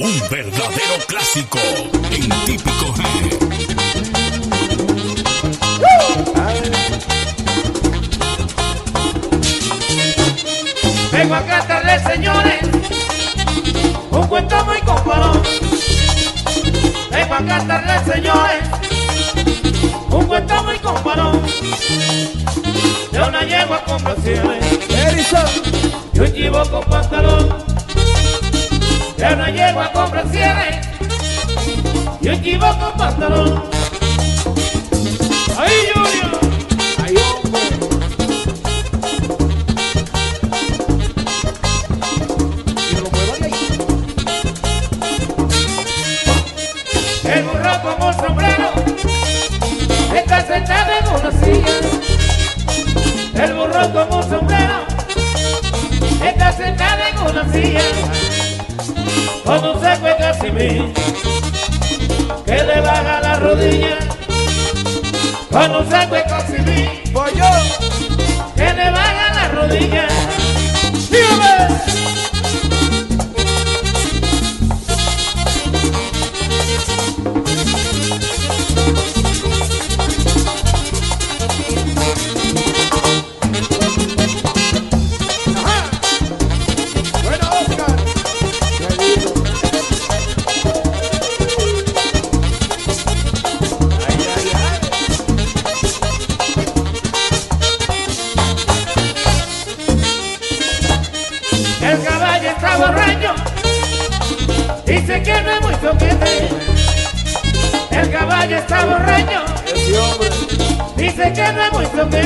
Un verdadero clásico en típico G. Vengo a cantarles, señores, un cuento muy comparón. Vengo a cantarles, señores, un cuento muy comparón. De una yegua con canciones y un chivo con pantalón. De una yegua con brasieres y un chivo con pantalón. ¡Ahí, Junior! Ay, hombre. El burro con un sombrero está sentado en una silla. El burro con un sombrero está sentado en una silla. Un saco de casimir que le baja la rodilla. Con un saco de casimir Voy yo. que le baja la rodilla.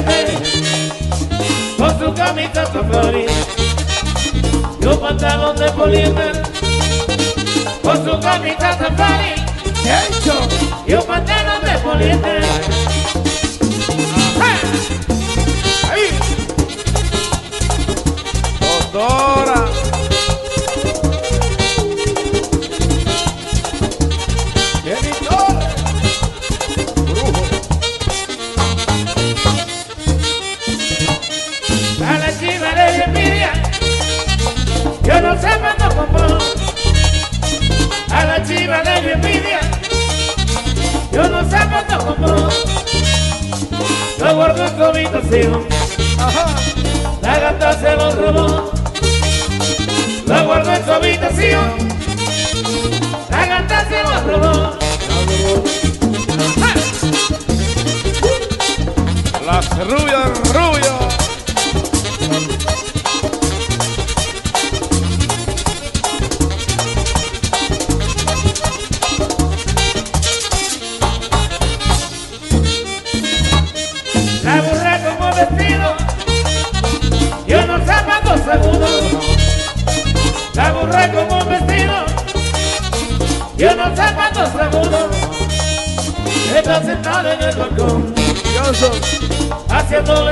Soquete. Con su camisa safari y un pantalón de poliéster. Con su camisa safari ¿Qué ha hecho? y un pantalón de poliéster. ¡Ah! Ahí. Doctora. que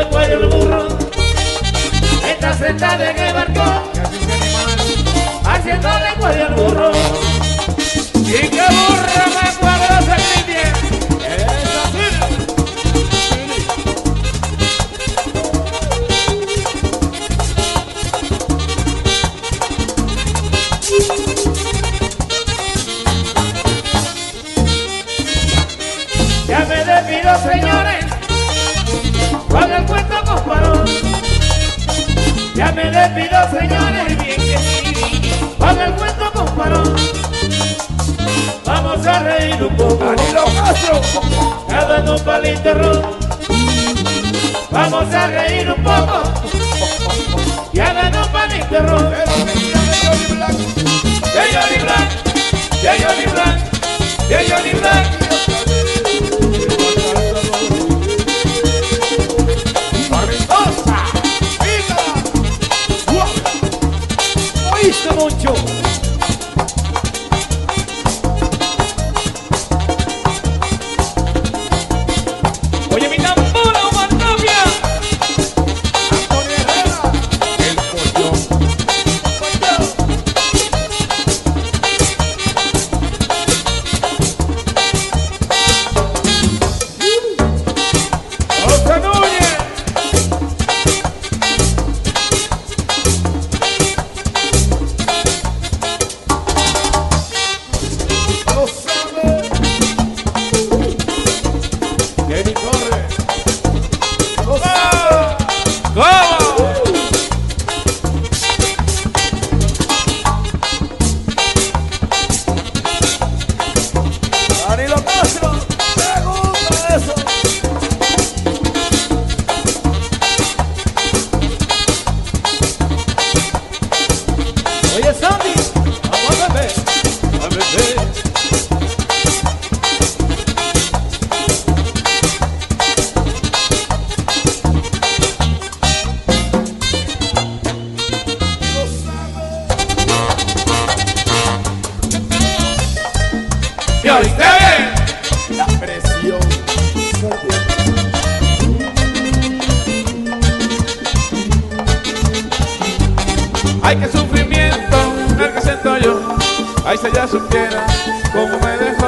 Ay, qué sufrimiento el que siento yo. Ay, si ella supiera cómo me dejó.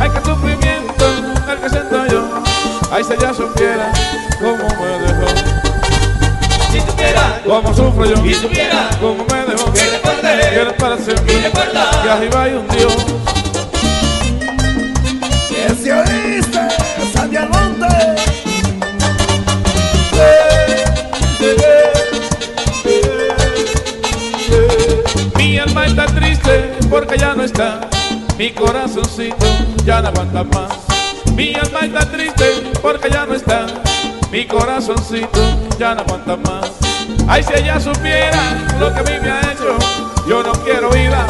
Ay, qué sufrimiento el que siento yo. Ay, si ella supiera cómo me dejó. Si supiera cómo sufro yo. Y supiera cómo me dejó. Que le parte, que le parece. Y Que arriba hay un Dios. porque ya no está. Mi corazoncito ya no aguanta más. Mi alma está triste porque ya no está. Mi corazoncito ya no aguanta más. Ay, si ella supiera lo que a mí me ha hecho, yo no quiero vida,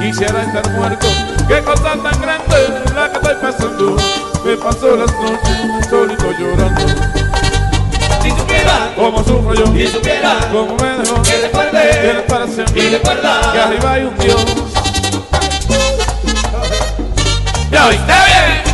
quisiera estar muerto. Qué cosa tan grande la que estoy pasando. Me paso las noches solito llorando si supiera cómo sufro yo, si supiera cómo me dejó, que recuerde, que para siempre, y recuerda que arriba hay un Dios. Yo, está bien.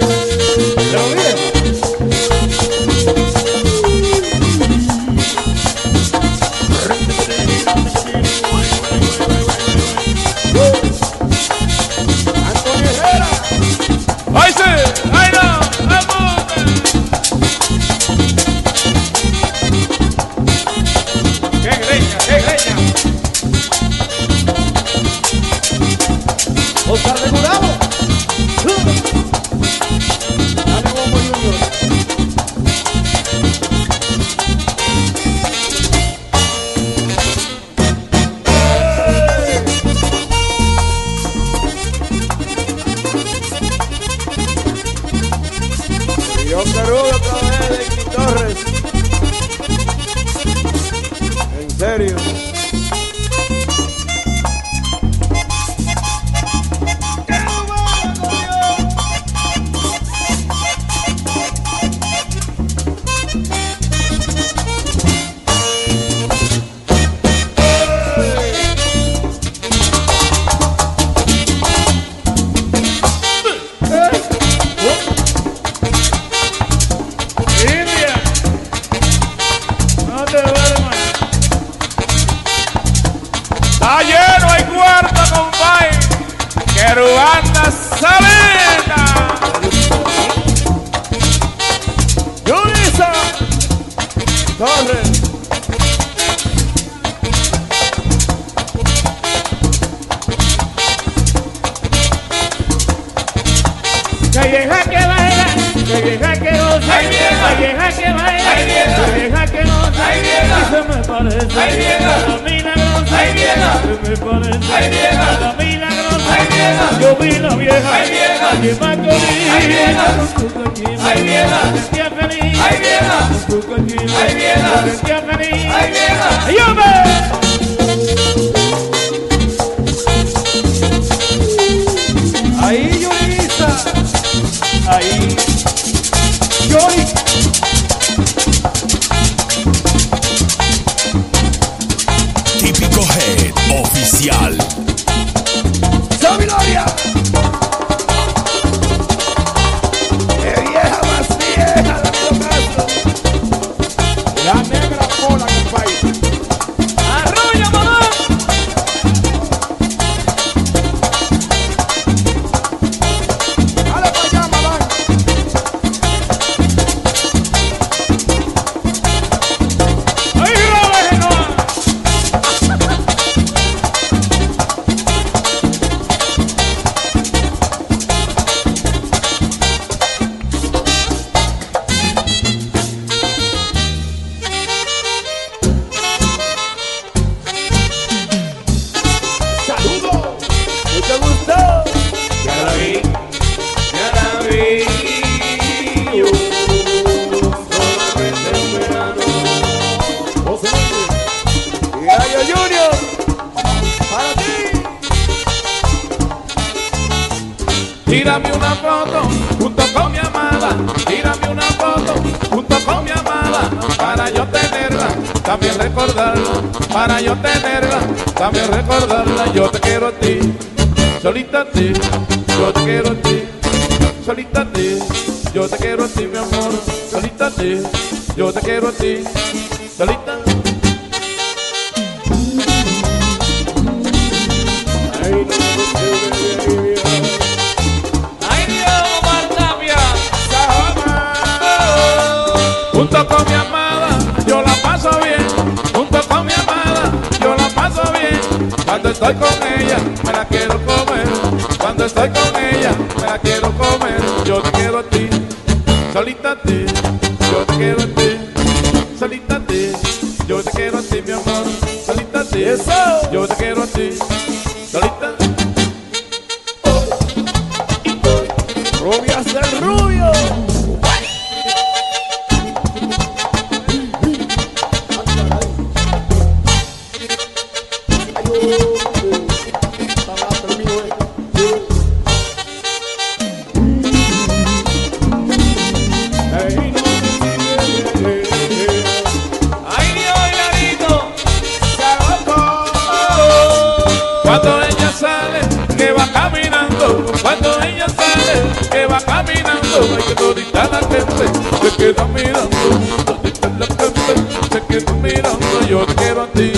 ti,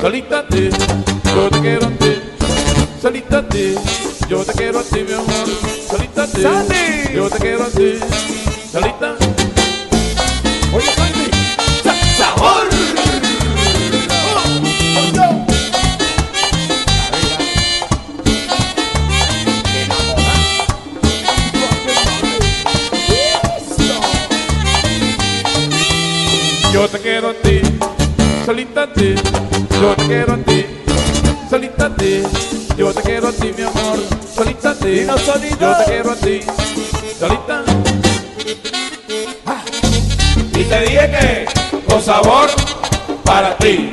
solita a yo te quiero a ti, solita a yo te quiero a ti, mi amor, solita a yo te quiero a ti, solita. Oye, Sandy, sabor. Yo te quiero a ti solita a ti, yo te quiero a ti, solita a ti, yo te quiero a ti, mi amor, solita a ti, no yo te quiero a ti, solita. Ah. Y te dije que con sabor para ti.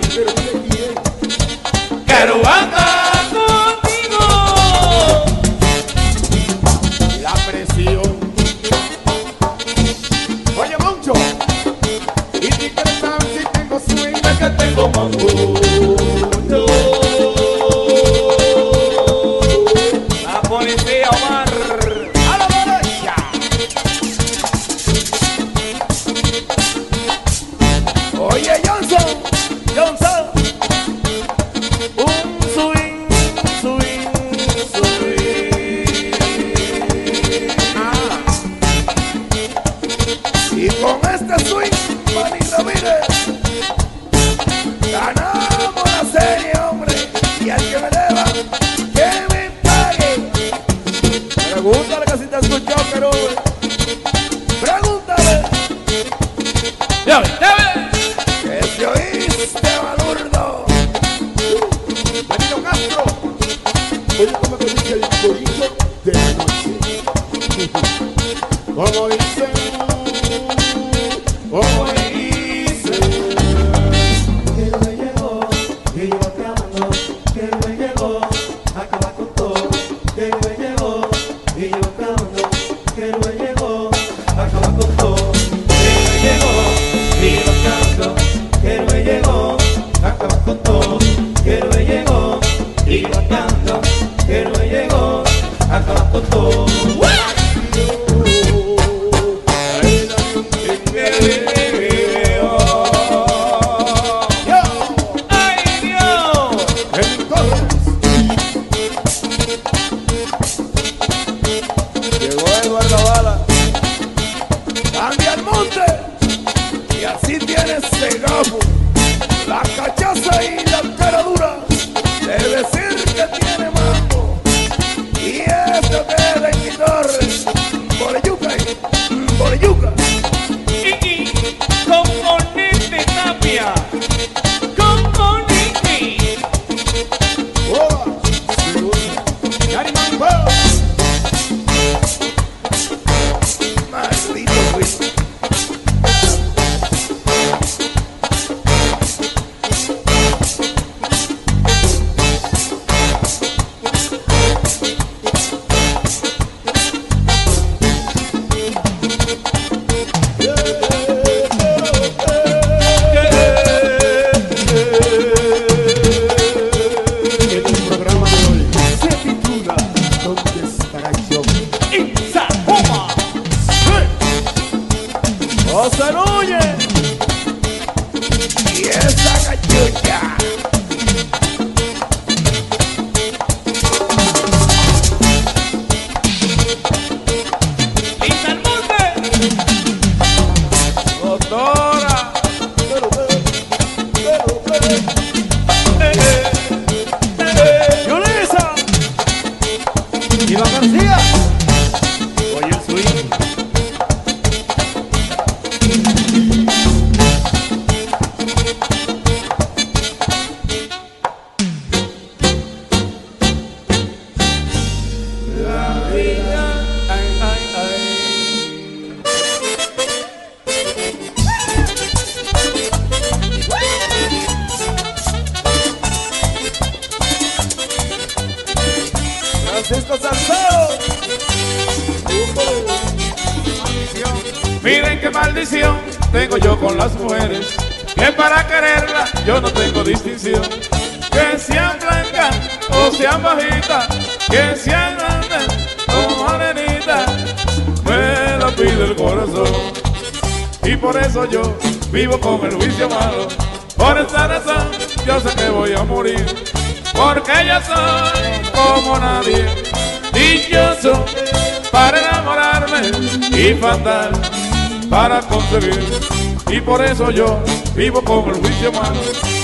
Por eso yo vivo con el juicio malo.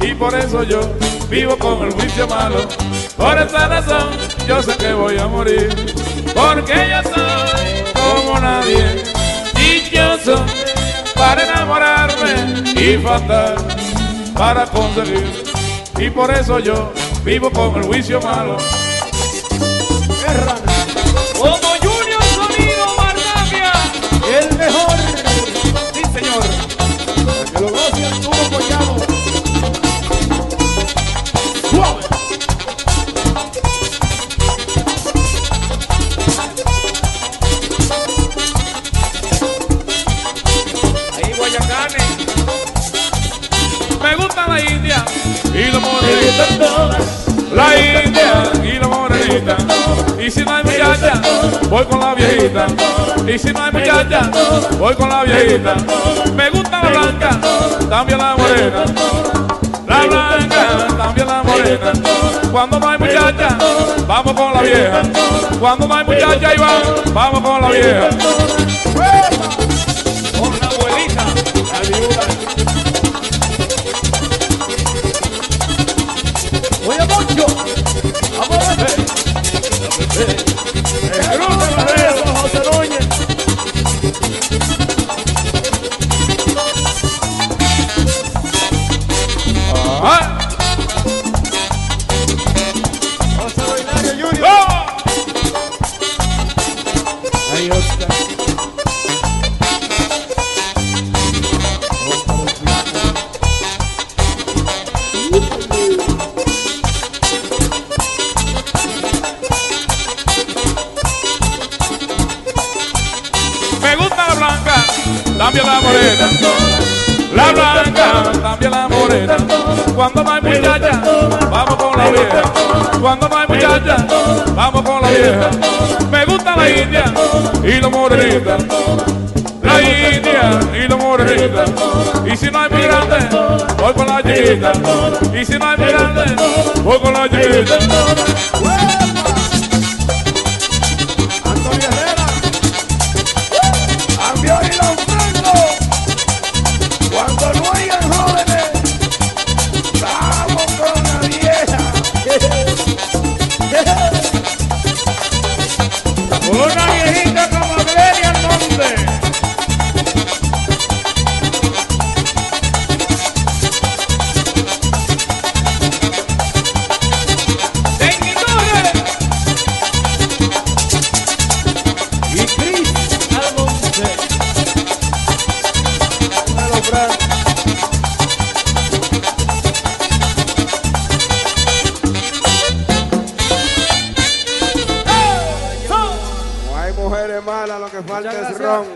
Y por eso yo vivo con el juicio malo. Por esa razón yo sé que voy a morir, porque yo soy como nadie, dichoso para enamorarme y fatal para conseguir. Y por eso yo vivo con el juicio malo. Voy con la viejita. Y si no hay muchacha, voy con la viejita. Me gusta la blanca, también la morena. La blanca, también la morena. Cuando no hay muchacha, vamos con la vieja. Cuando no hay muchacha, Iván, vamos con la vieja. Cuando no hay muchacha, vamos con la vieja. Me gusta la india y la morenita. La india y la morenita. Y si no hay migrante, voy con la chiquita. Y si no hay migrante, voy con la chiquita. Mala, lo que falta es ron.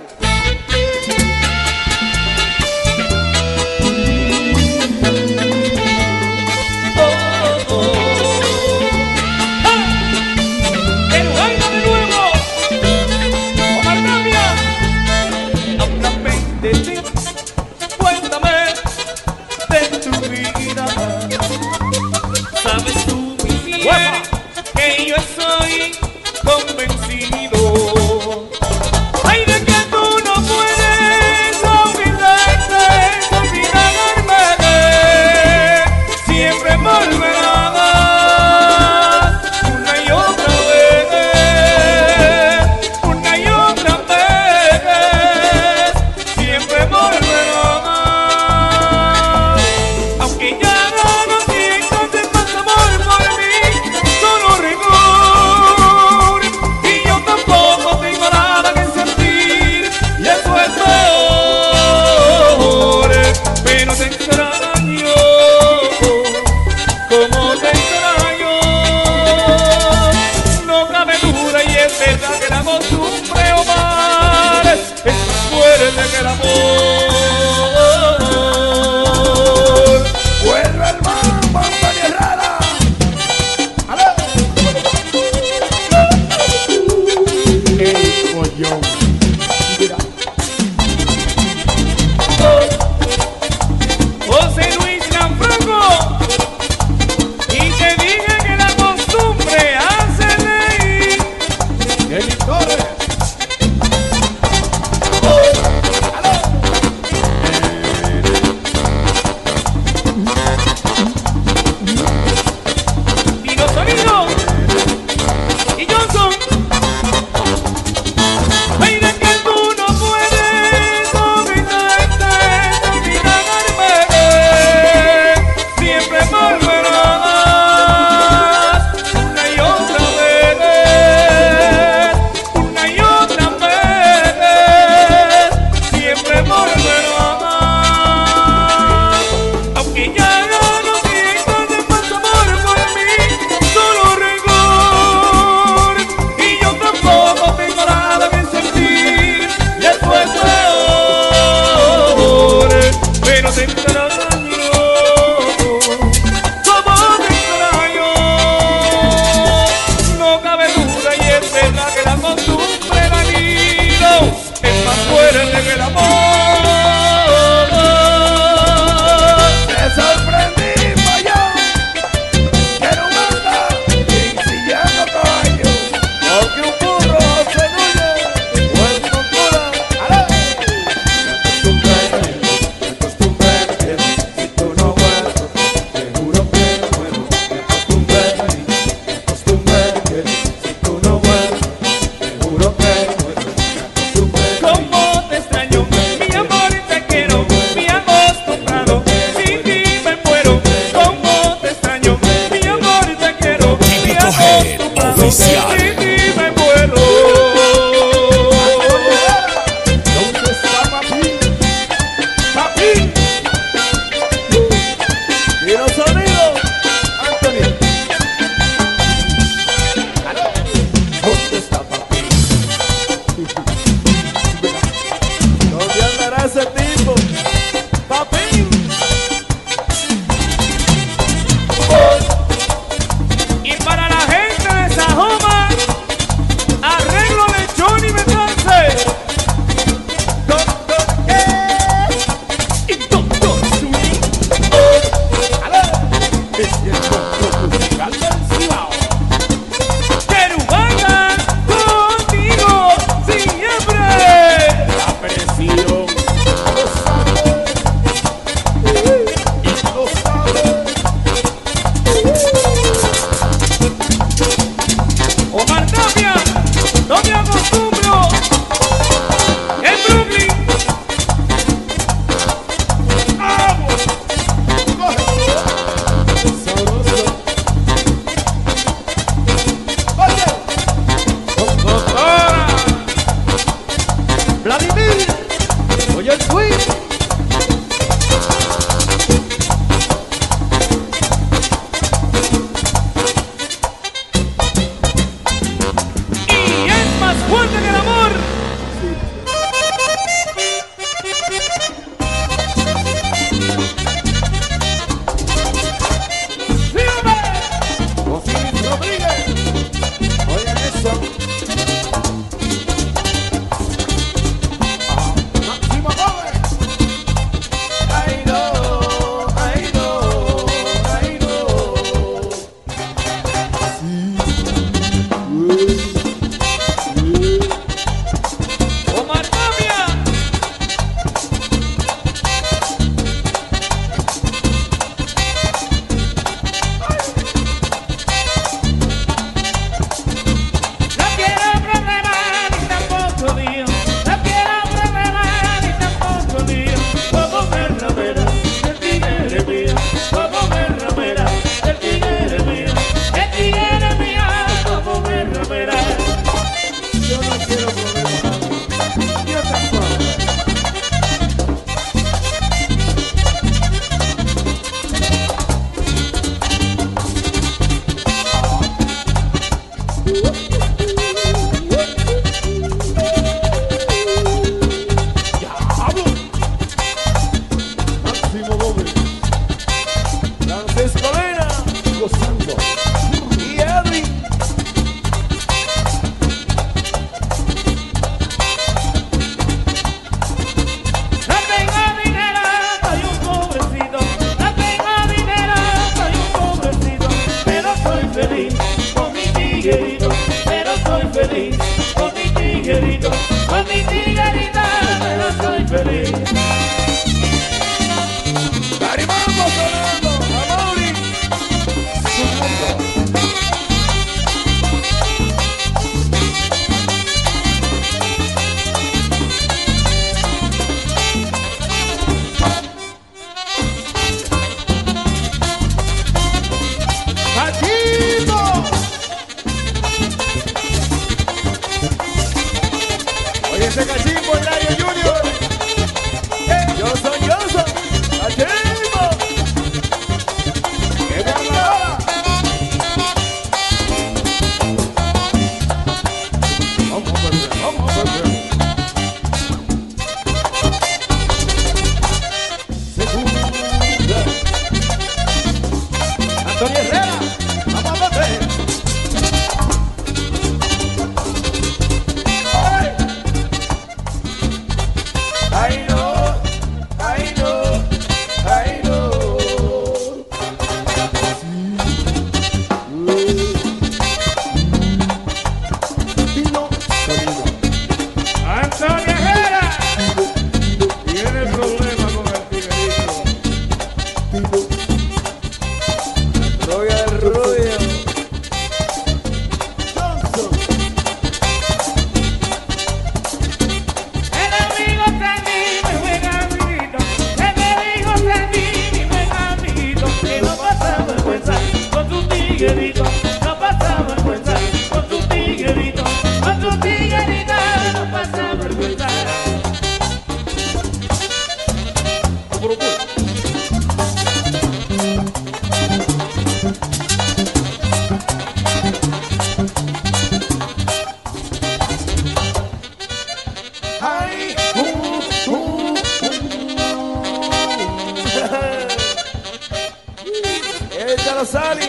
Dímelo,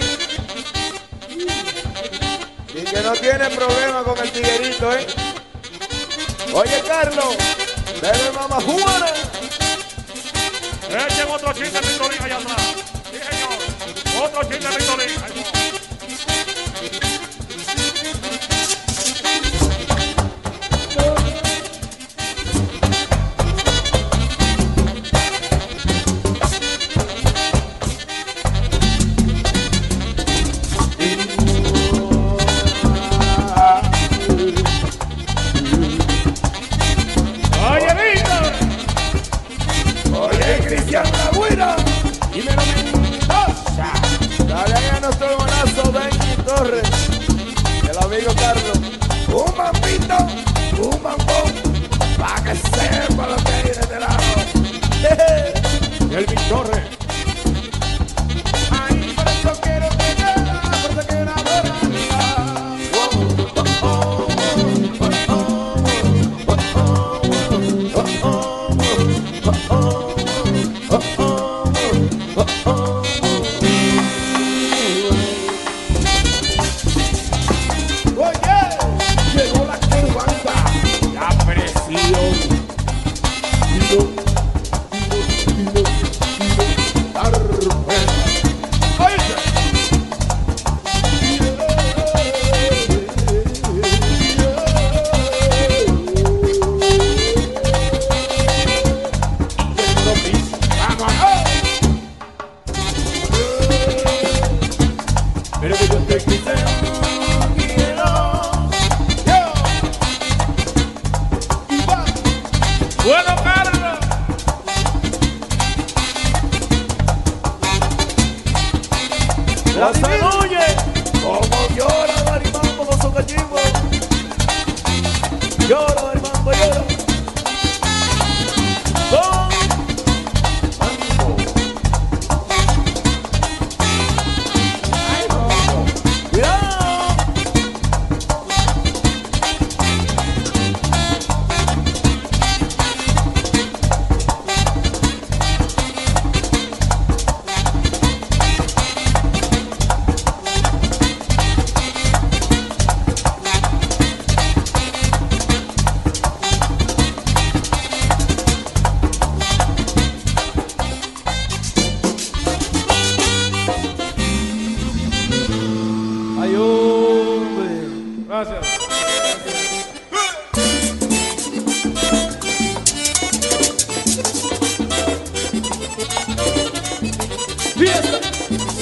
Y que no tiene problema con el tiguerito, ¿eh? Oye, Carlos, debe mamá Juana. Echen otro chiste, Pistolín, allá atrás. Sí, señor. Otro chiste,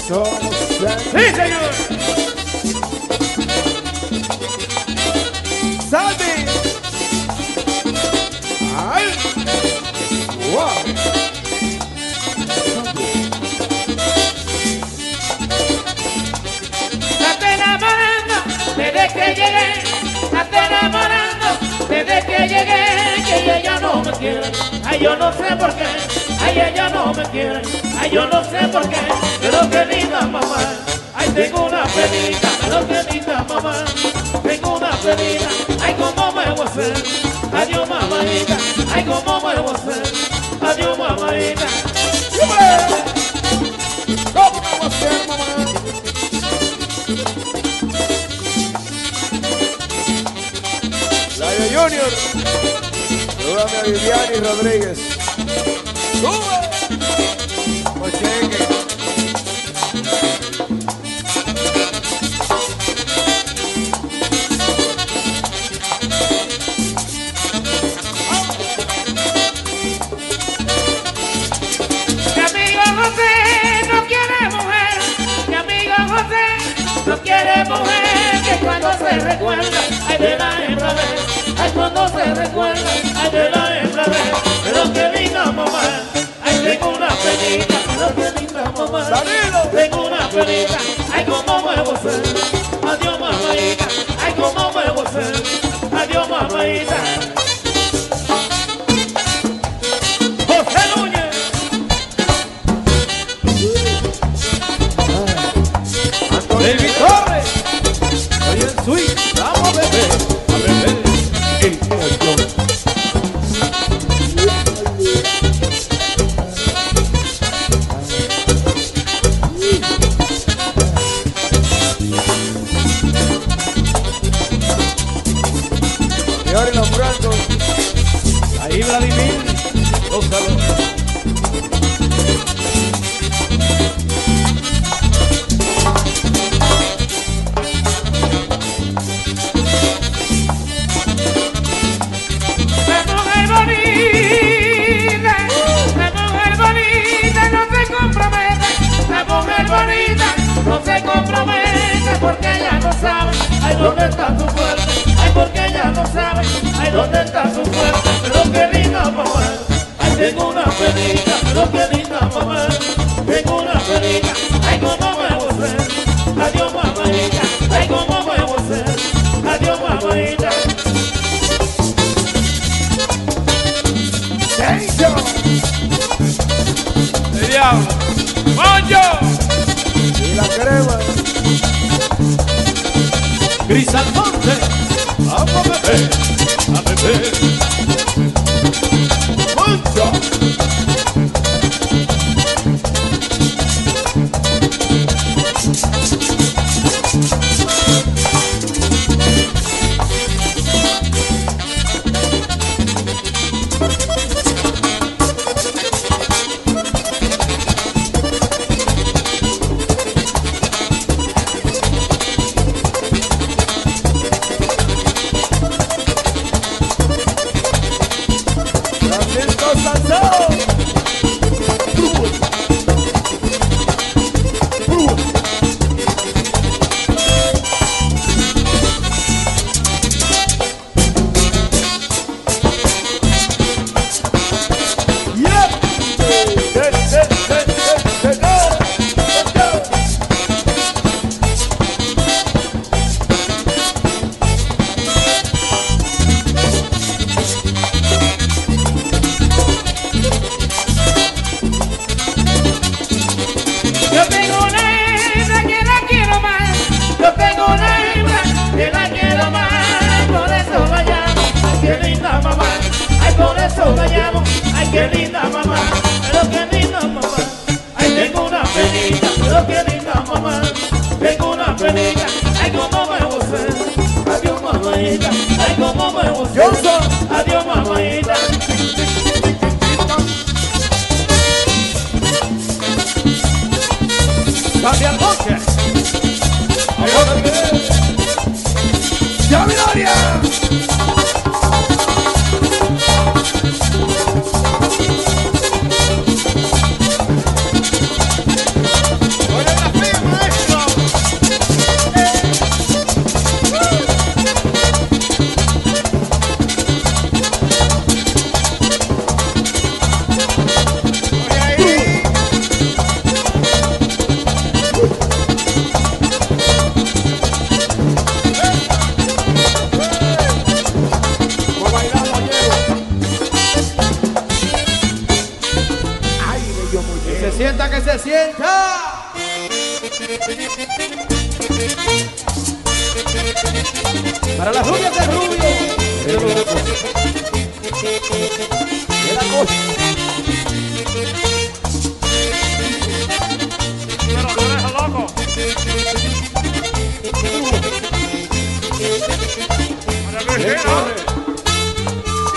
Somos. Sí, señor. Sandy. Ay. Wow. Estás enamorando desde que llegué. Estás enamorando desde que llegué. Que ella no me quiere. Ay, yo no sé por qué. Ay, ella no me quiere. Ay, yo no sé por qué. Pero qué linda mamá. Ay, tengo una penita. Pero qué linda mamá. Tengo una penita. Ay, cómo me voy a hacer. Adiós, mamadita. Ay, cómo me voy a hacer. Adiós, mamadita. ¿Cómo me voy a hacer, mamá? Junior. Salúdame a Viviani Rodríguez. Recuerda, ay de la hembra ve, ay cuando se recuerda, ay de la hembra ve, pero qué linda mamá, ay linda Danilo. tengo una ay adiós mamadita, ay cómo me voy a hacer, adiós mamadita.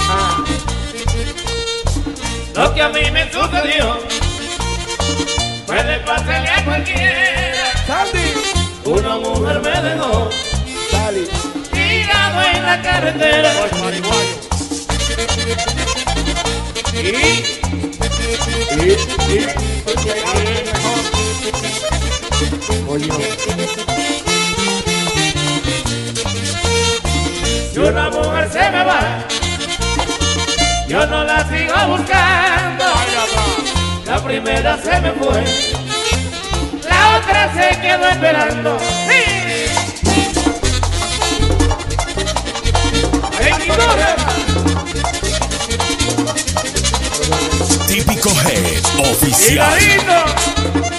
Ah. Lo que a mí me sucedió puede pasarle a cualquiera. Sandy. Una mujer me dejó tirado en la carretera. Y, y, y, Si una mujer se me va, yo no la sigo buscando. La primera se me fue, la otra se quedó esperando. Típico Head Oficial.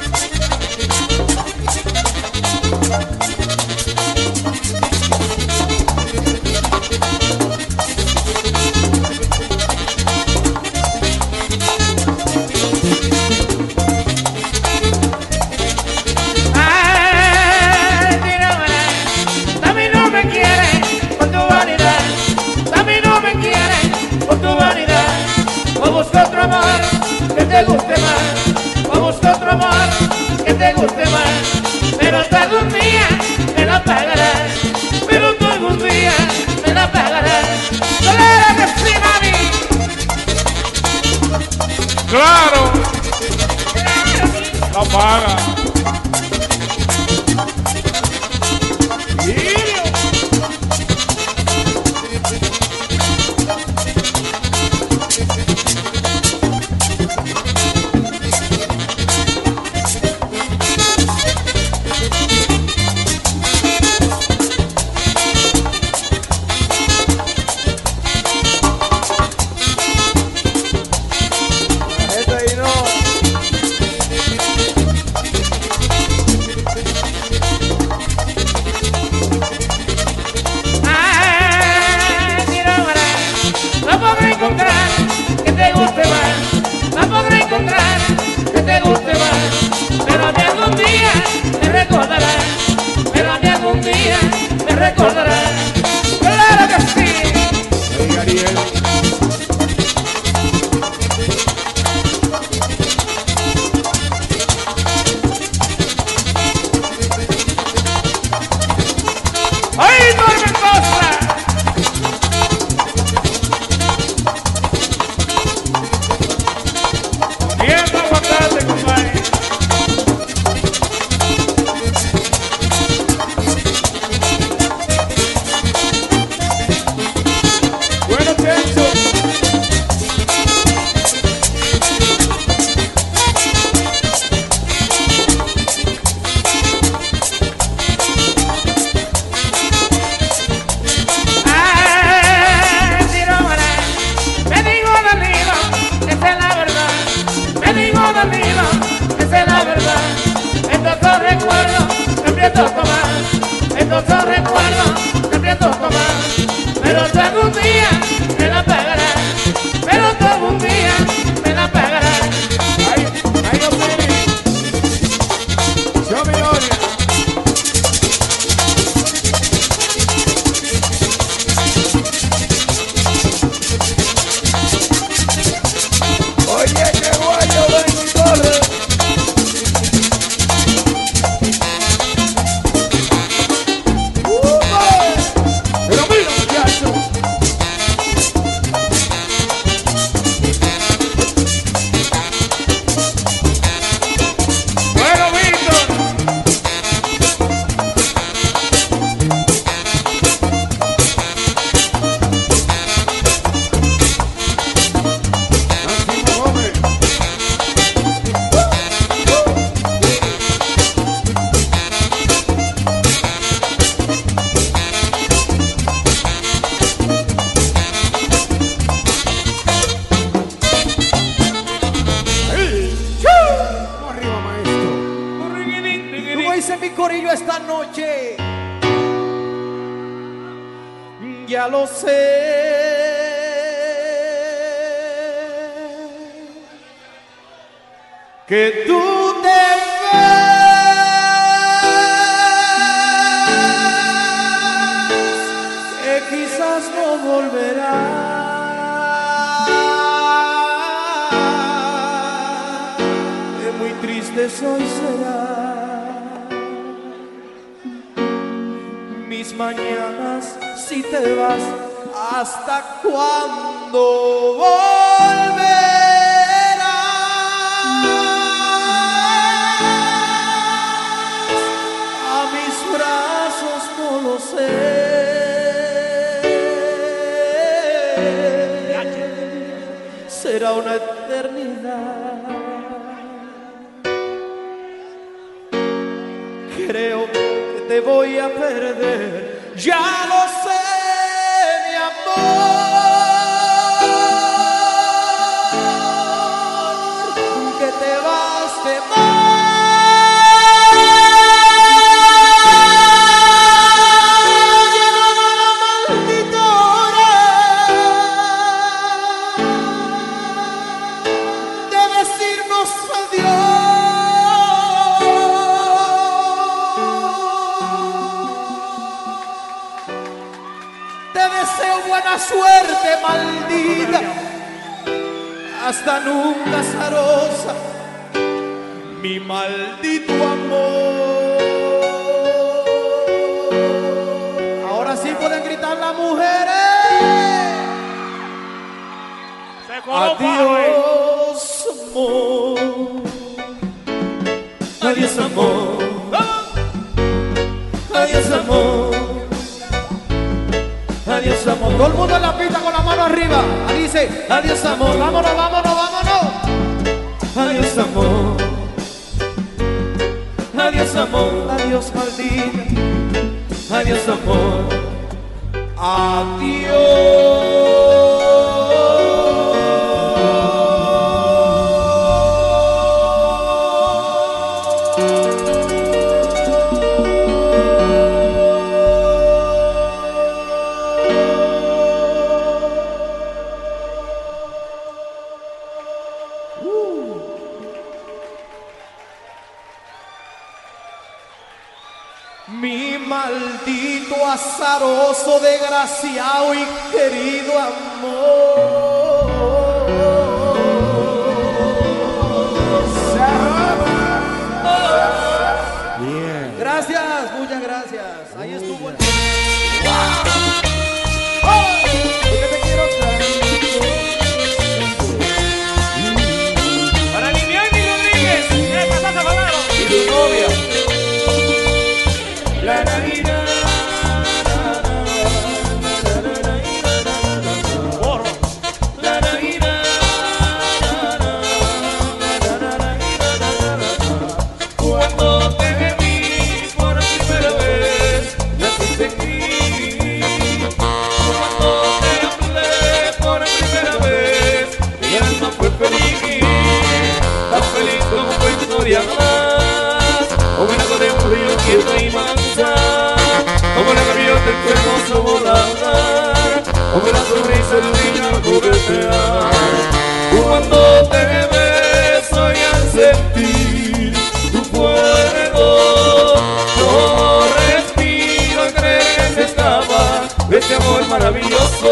maravilloso,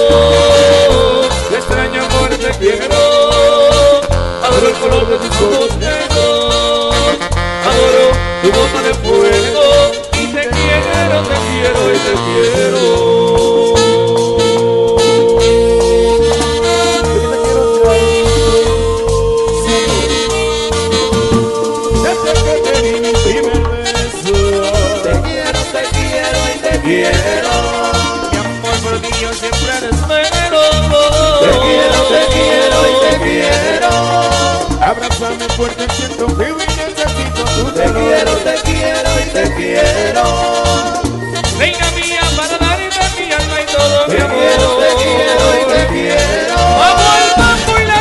extraña amor te quiero, adoro el color de tus ojos. mi fuerte siento vivo y necesito tu Te dolor. quiero, te quiero y te quiero. Venga mía para darme mi alma y todo te mi amor. Quiero, te quiero y te quiero. Vamos el mambo y la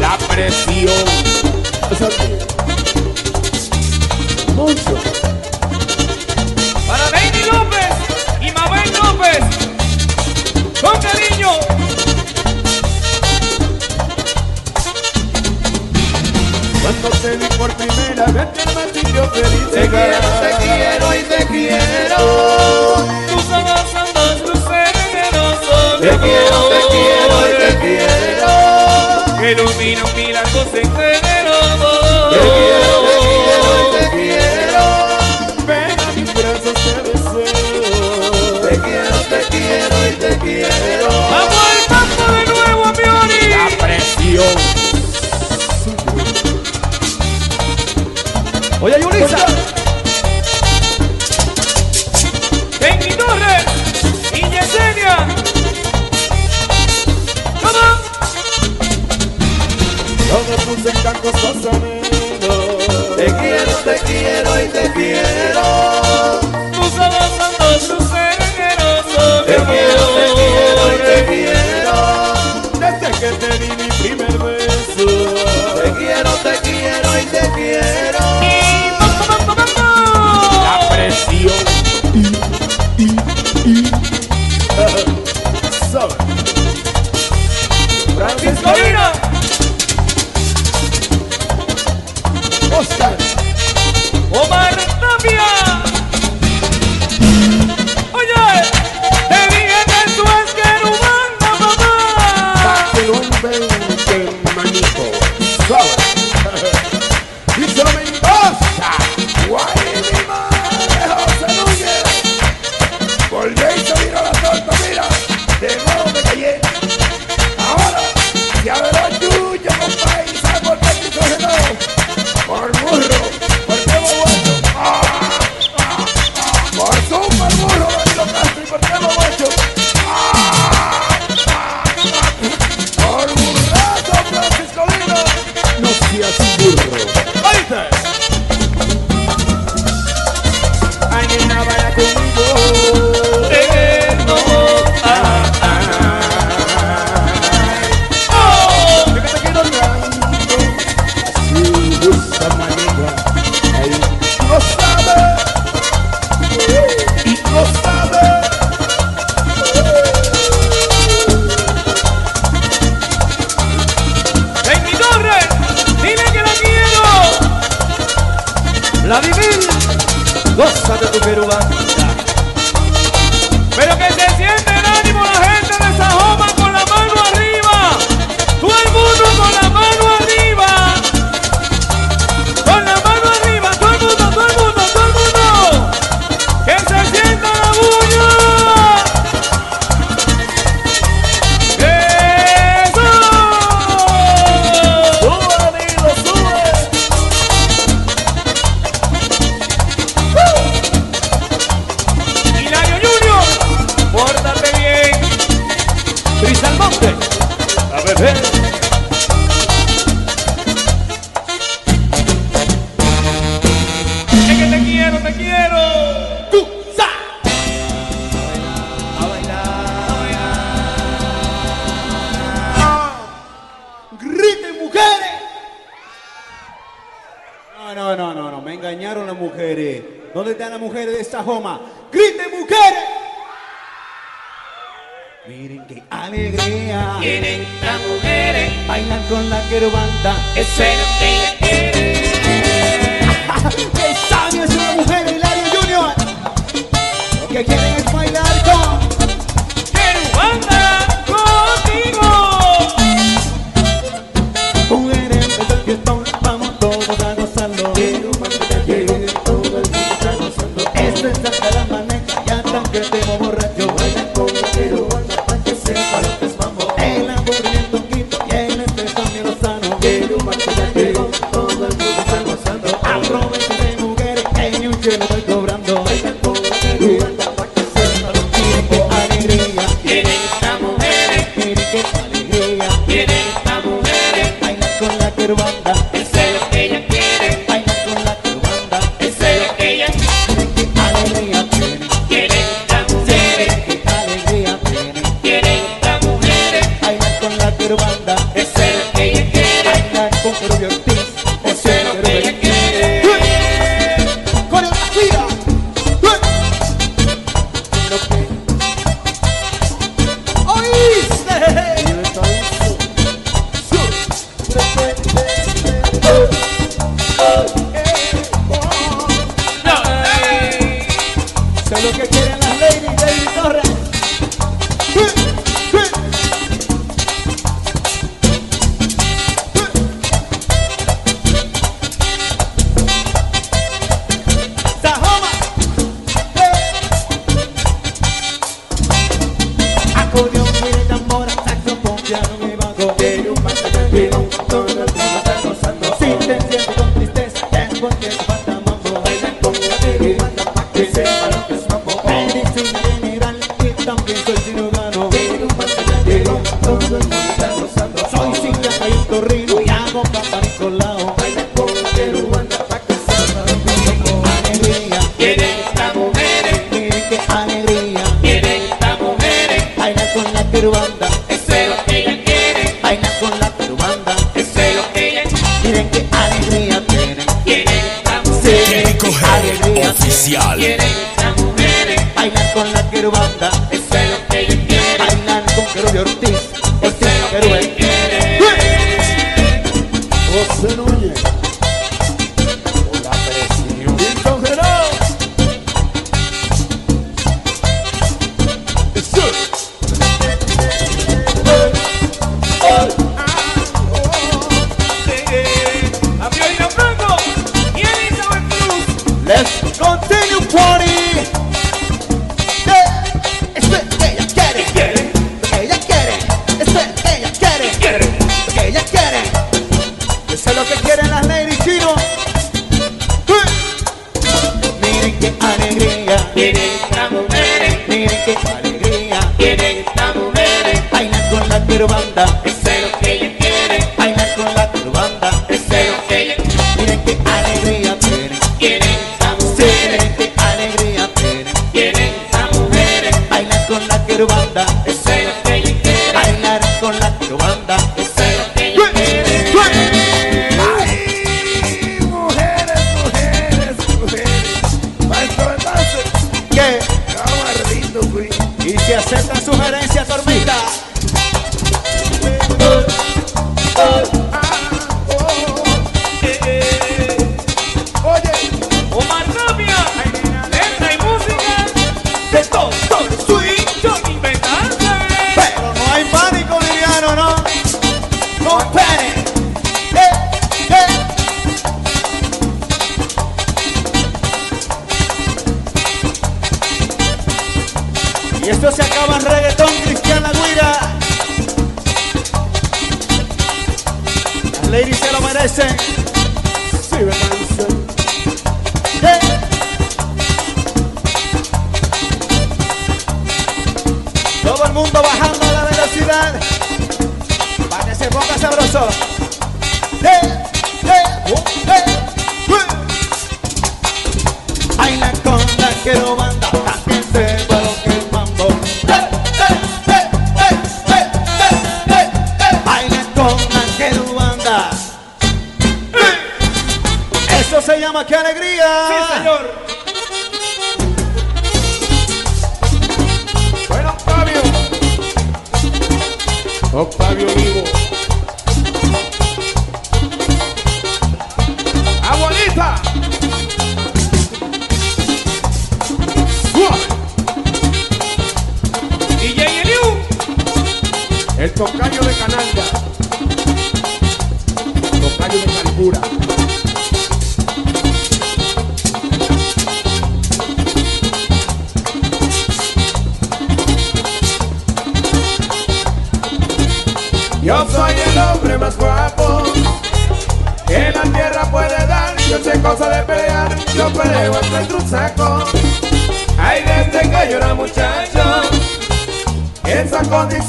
La presión. saber que feliz Te quiero, te quiero y te quiero. Tus ojos son dos luceros. Te quiero Oye, Yulisa. Kenny Torres y Yesenia. ¡Vamos! Yo me puse en casco. Te quiero, te quiero y te quiero. Tú sabes son dos luceros. Ladies se lo merecen.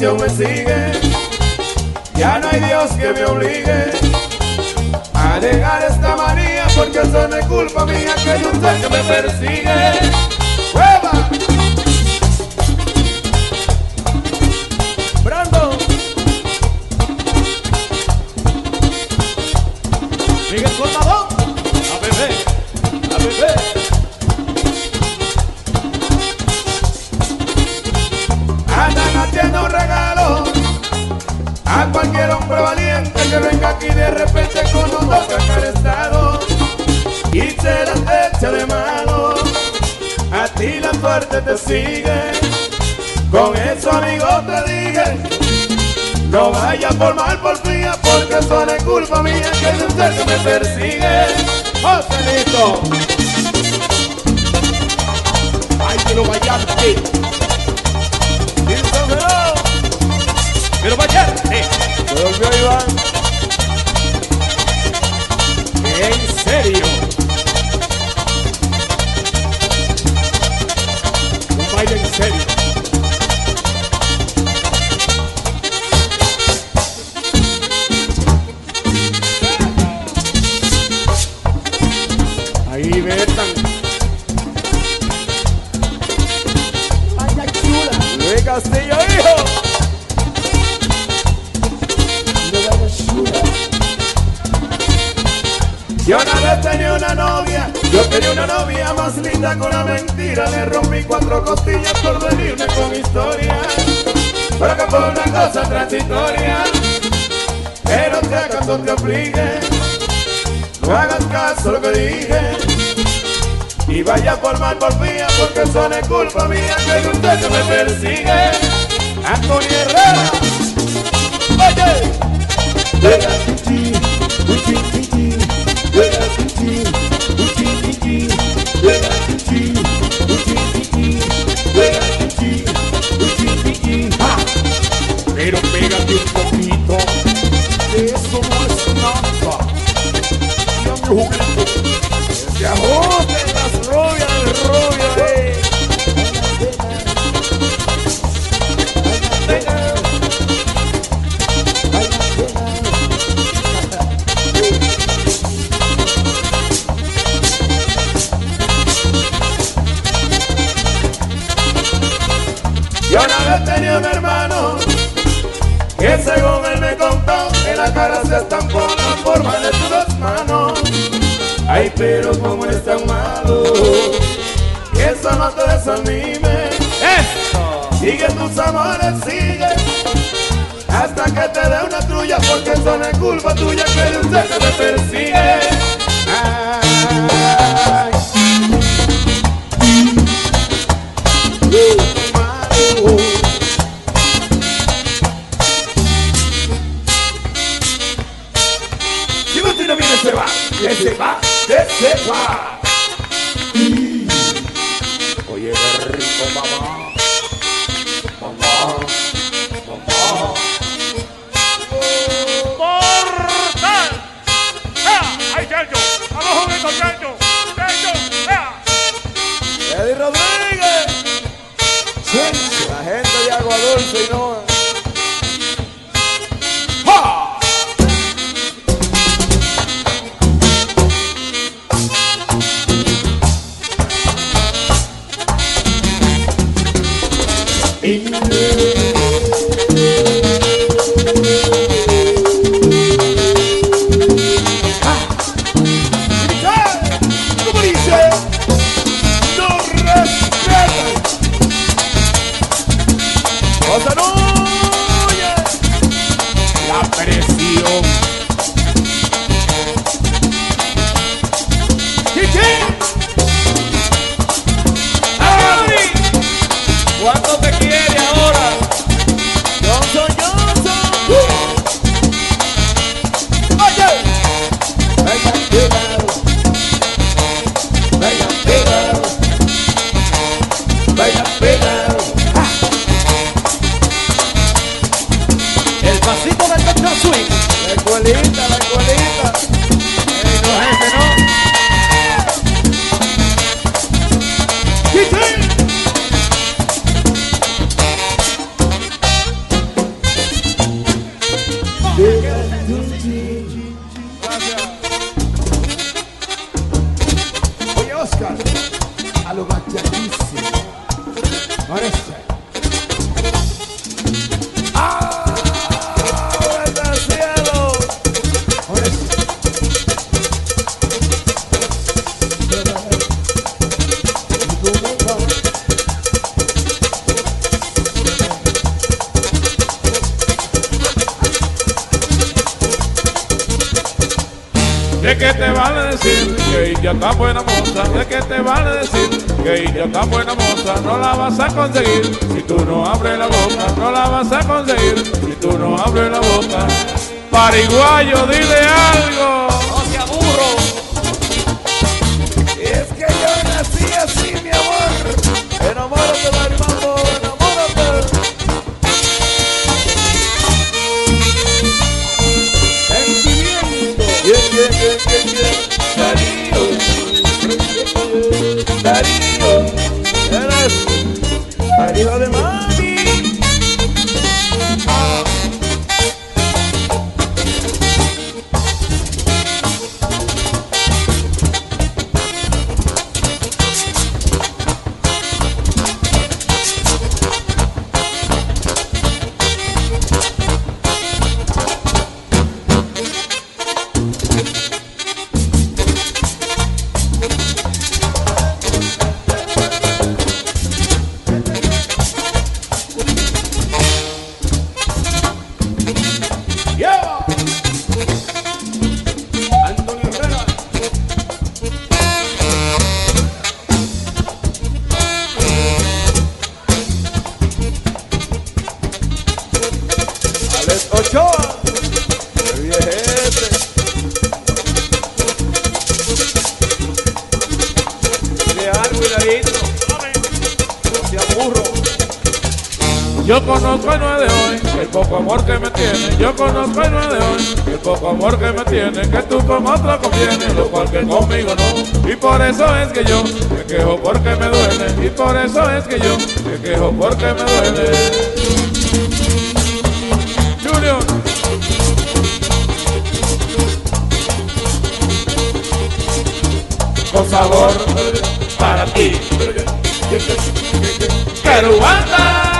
eu me siga en serio. no hagas caso lo que dije. Y vaya por mal por mía, porque son es culpa mía que hay usted que me persigue. Antonio Herrera, oye, venga. yeah. Yo conozco el 9 de hoy, el poco amor que me tiene. Yo conozco el 9 de hoy, el poco amor que me tiene. Que tú con otro conviene, lo cual que conmigo no. Y por eso es que yo me quejo porque me duele. Y por eso es que yo me quejo porque me duele. Junior. con sabor para ti. Caruana.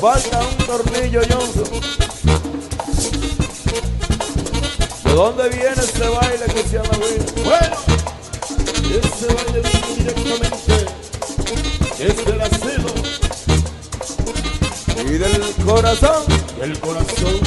falta un tornillo, Johnson. ¿De dónde viene este baile que se llama Will? Bueno, este baile viene directamente desde el asilo y del corazón, el corazón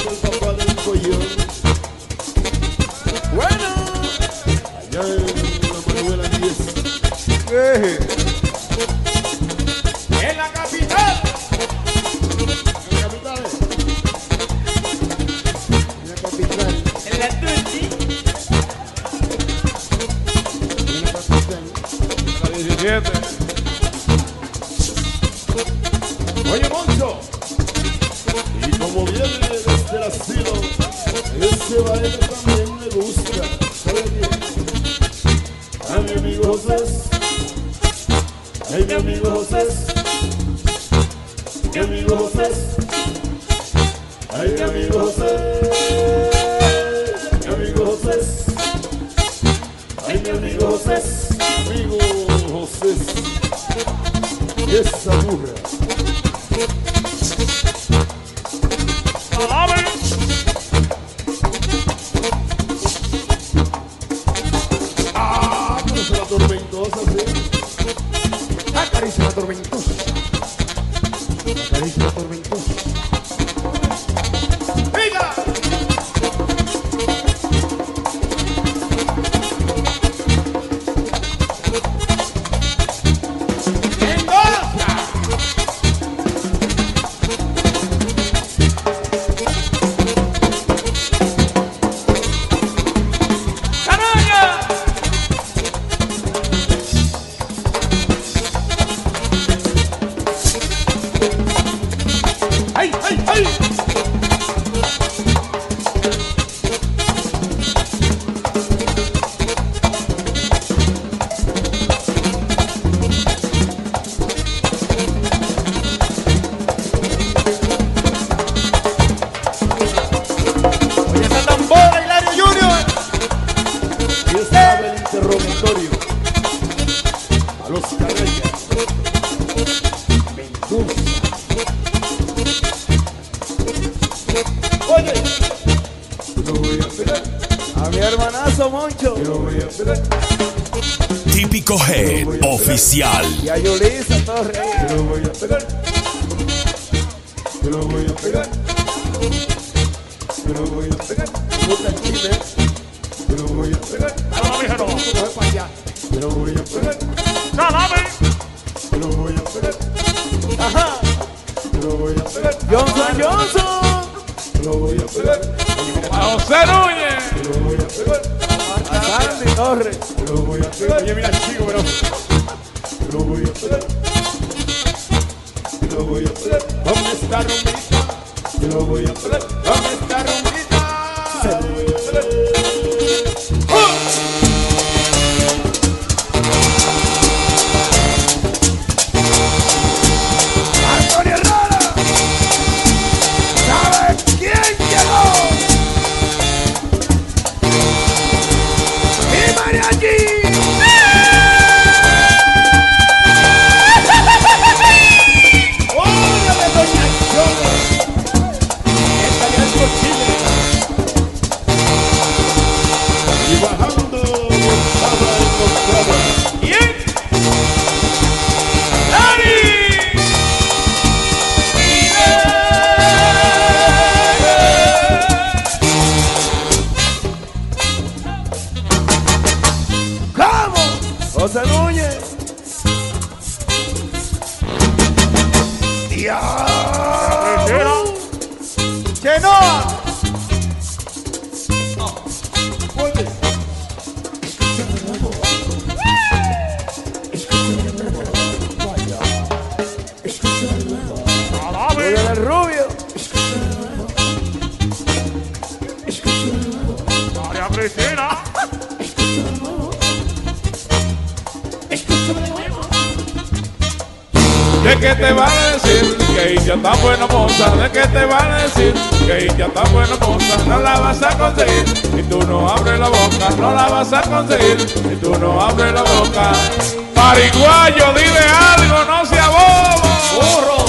¡Ya! ¡Chenoa! Rubio. María Cristina. ¿De qué te vale? que India está bueno moza, ¿de qué te van a decir? Que India está bueno moza, no la vas a conseguir. Y tú no abres la boca, no la vas a conseguir. Y tú no abres la boca. Pariguayo, dile algo, no sea bobo. Burro.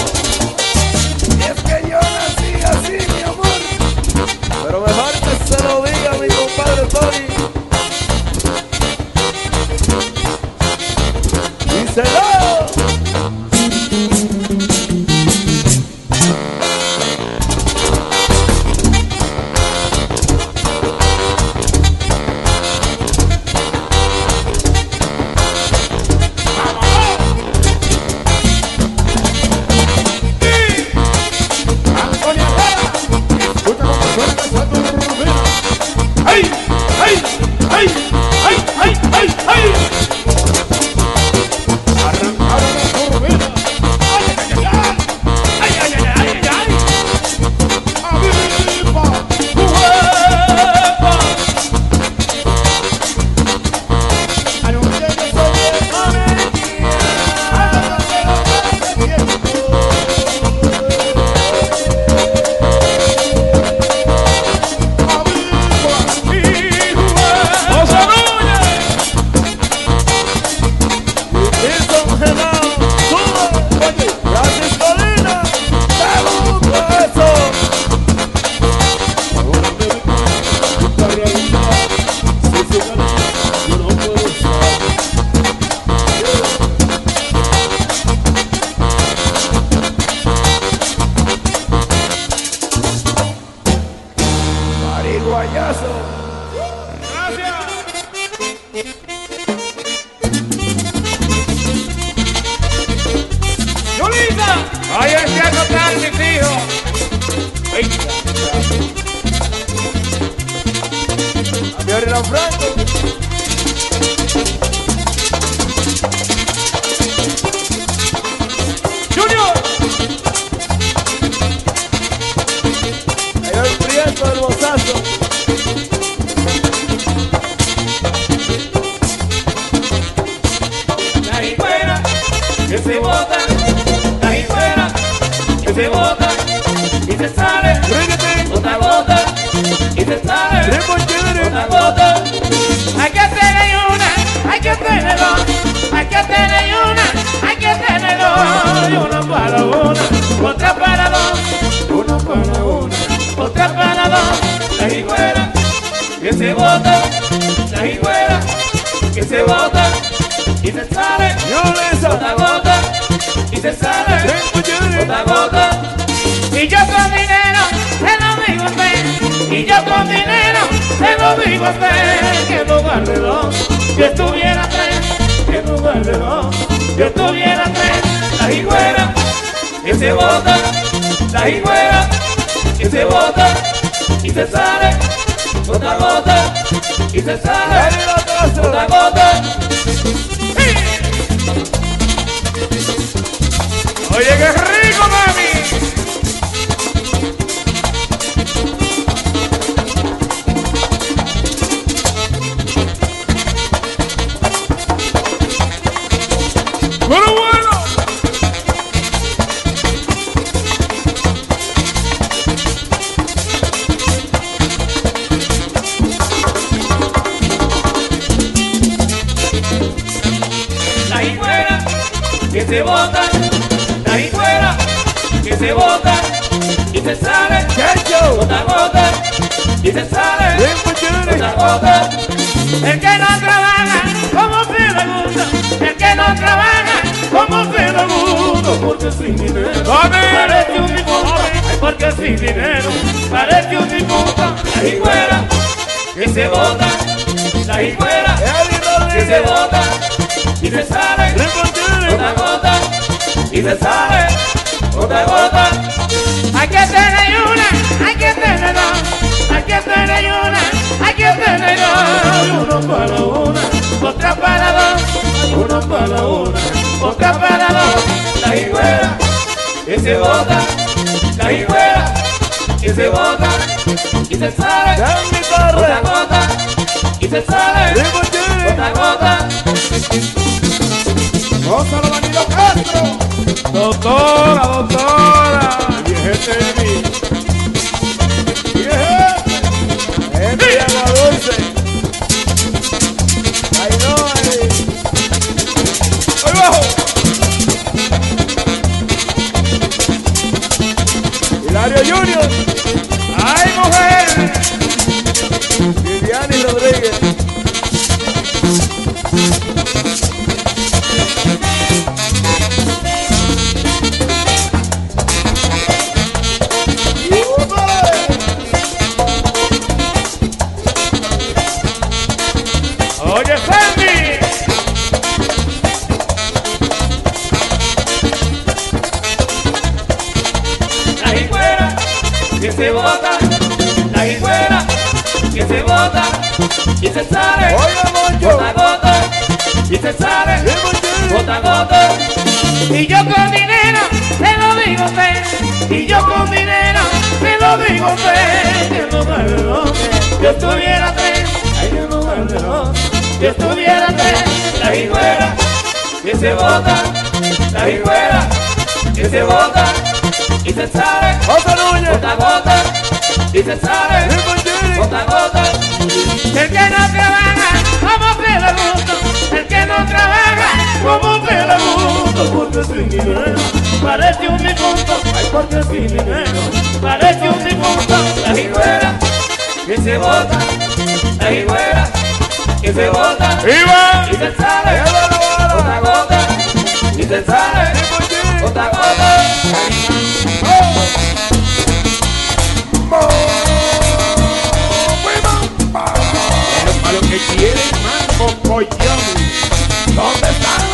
Se bota, la hijuela que se bota y se sale, gota gota y se sale, gota gota. Y yo con dinero, se lo digo a usted. Y yo con dinero, se lo digo a usted. Que en lugar de dos, yo estuviera tres. Que en lugar de dos, yo estuviera tres. La hijuela que se bota, la hijuela que se bota y se sale, gota a gota y se sale, Dale la casa. gota a gota. Oye, qué rico, mami. El que no trabaja, como se le gusta. El que no trabaja, como se le gusta. Porque sin dinero parece un difunto. Porque sin dinero parece un difunto. La hijuela que se bota, la hijuela que se bota y se sale, chévere. gota a gota y se sale, gota a gota. Hay que tener una, hay que tener dos, hay que tener una, hay que tener dos. Uno para una, otra para dos, uno para una, otra para dos. La hijuela que se bota, la hijuela que se bota y se sale, Dan gota y se sale, Ritmo chévere. gota a gota. Gózalo, Danilo Castro. Doctora, doctora. Viejete de mí. Y se. El que no trabaja, como gusta. El que no trabaja, como gusta. Porque sin dinero, parece un difunto. Ay, porque sin dinero, parece un difunto. La hijuela que se bota, la hijuela que se bota ¡Viva! y se sale, bala. gota y se sale, chévere. gota los que quieren mango collón. ¿Dónde están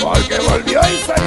porque volvió y salió.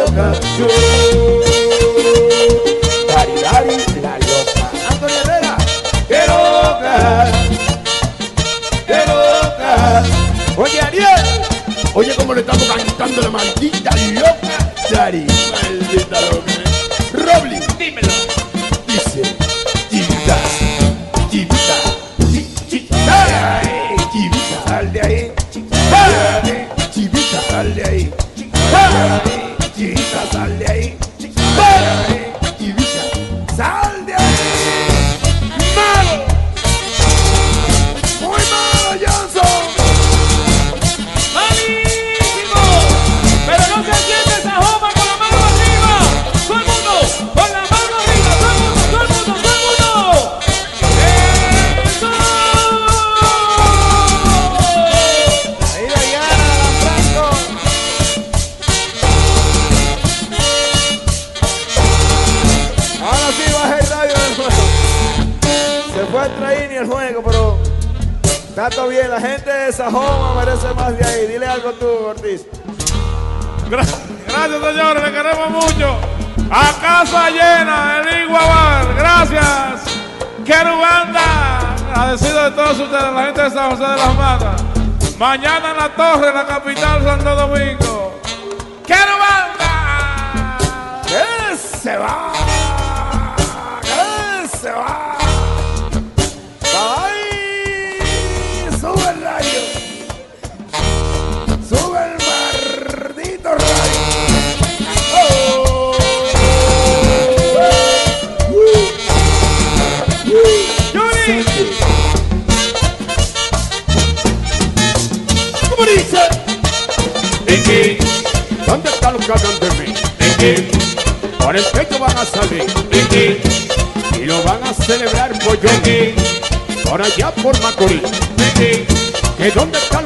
la canción. Dari, dari, la loca. Antonio Herrera, qué loca, qué loca. Oye, Ariel, oye, cómo le estamos cantando la maldita loca, Dari. Mañana en la torre, en la capital. por allá por Macorís. Que dónde está